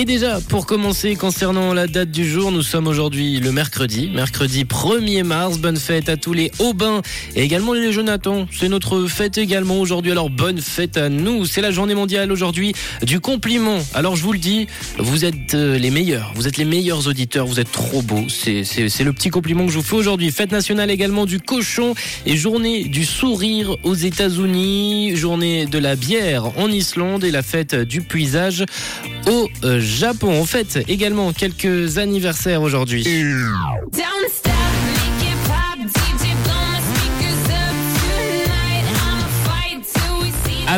Et déjà, pour commencer, concernant la date du jour, nous sommes aujourd'hui le mercredi, mercredi 1er mars. Bonne fête à tous les Aubins et également les Jonathan. C'est notre fête également aujourd'hui, alors bonne fête à nous. C'est la journée mondiale aujourd'hui du compliment. Alors je vous le dis, vous êtes euh, les meilleurs, vous êtes les meilleurs auditeurs, vous êtes trop beaux. C'est le petit compliment que je vous fais aujourd'hui. Fête nationale également du cochon et journée du sourire aux États-Unis, journée de la bière en Islande et la fête du puisage au euh, Japon. On fête également quelques anniversaires aujourd'hui.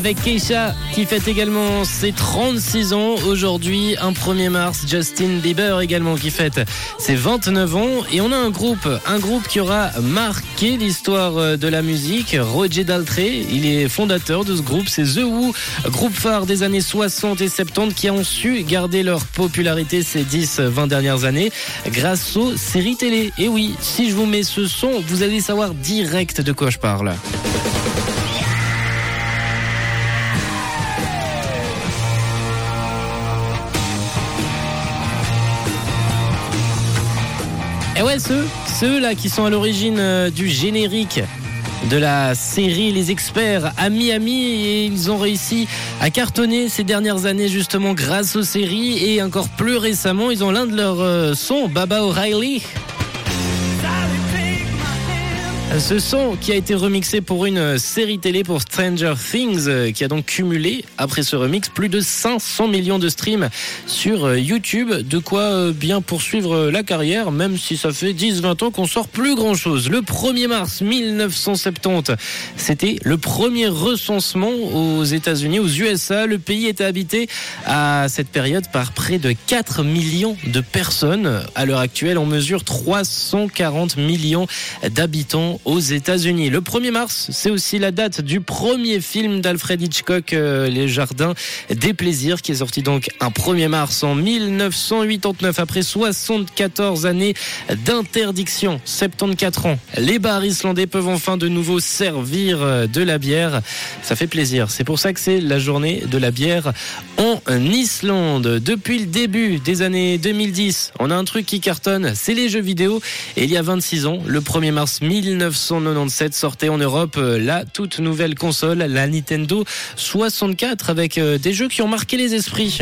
Avec Keisha qui fête également ses 36 ans aujourd'hui, un 1er mars. Justin Bieber également qui fête ses 29 ans. Et on a un groupe, un groupe qui aura marqué l'histoire euh, de la musique. Roger Daltrey, il est fondateur de ce groupe. C'est The Who, groupe phare des années 60 et 70 qui ont su garder leur popularité ces 10-20 dernières années grâce aux séries télé. Et oui, si je vous mets ce son, vous allez savoir direct de quoi je parle. Et ouais, ceux, ceux là qui sont à l'origine euh, du générique de la série Les Experts à Miami et ils ont réussi à cartonner ces dernières années justement grâce aux séries. Et encore plus récemment ils ont l'un de leurs euh, sons Baba O'Reilly ce son qui a été remixé pour une série télé pour Stranger Things euh, qui a donc cumulé après ce remix plus de 500 millions de streams sur euh, YouTube. De quoi euh, bien poursuivre la carrière même si ça fait 10-20 ans qu'on sort plus grand chose. Le 1er mars 1970, c'était le premier recensement aux États-Unis, aux USA. Le pays était habité à cette période par près de 4 millions de personnes. À l'heure actuelle, on mesure 340 millions d'habitants aux États-Unis. Le 1er mars, c'est aussi la date du premier film d'Alfred Hitchcock, euh, Les Jardins des Plaisirs, qui est sorti donc un 1er mars en 1989, après 74 années d'interdiction, 74 ans. Les bars islandais peuvent enfin de nouveau servir euh, de la bière. Ça fait plaisir. C'est pour ça que c'est la journée de la bière en Islande. Depuis le début des années 2010, on a un truc qui cartonne, c'est les jeux vidéo. Et il y a 26 ans, le 1er mars 1997, sortait en Europe euh, la toute nouvelle console, la Nintendo 64, avec euh, des jeux qui ont marqué les esprits.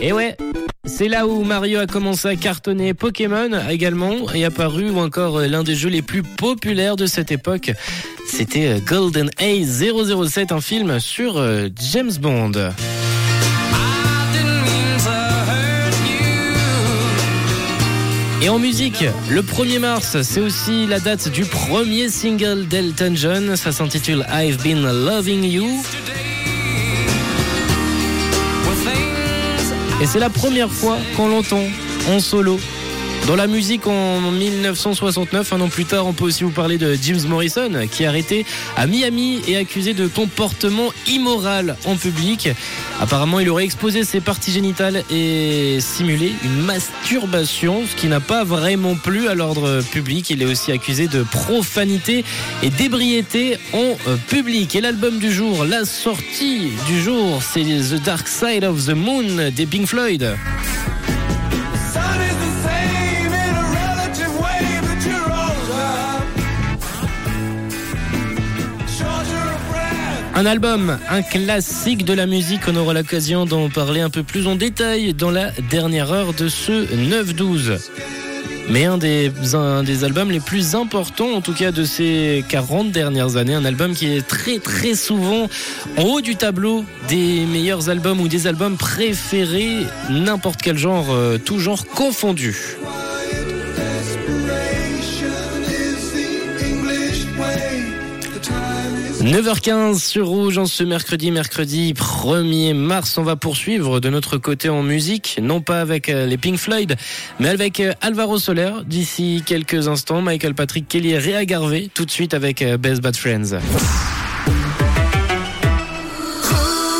Et ouais, c'est là où Mario a commencé à cartonner. Pokémon également est apparu, ou encore euh, l'un des jeux les plus populaires de cette époque. C'était Golden Age 007, un film sur James Bond. Et en musique, le 1er mars, c'est aussi la date du premier single d'Elton John. Ça s'intitule I've Been Loving You. Et c'est la première fois qu'on l'entend en solo. Dans la musique en 1969, un an plus tard, on peut aussi vous parler de James Morrison, qui est arrêté à Miami et accusé de comportement immoral en public. Apparemment, il aurait exposé ses parties génitales et simulé une masturbation, ce qui n'a pas vraiment plu à l'ordre public. Il est aussi accusé de profanité et d'ébriété en euh, public. Et l'album du jour, la sortie du jour, c'est The Dark Side of the Moon des Pink Floyd. Un album, un classique de la musique. On aura l'occasion d'en parler un peu plus en détail dans la dernière heure de ce 9-12. Mais un des, albums les plus importants, en tout cas de ces 40 dernières années, un album qui est très très souvent en haut du tableau des meilleurs albums ou des albums préférés, n'importe quel genre, euh, tout genre confondu. 9h15 sur Rouge en ce mercredi, mercredi 1er mars. On va poursuivre de notre côté en musique, non pas avec euh, les Pink Floyd, mais avec euh, Alvaro Soler. D'ici quelques instants, Michael Patrick Kelly et Réa Garvey, tout de suite avec euh, Best Bad Friends.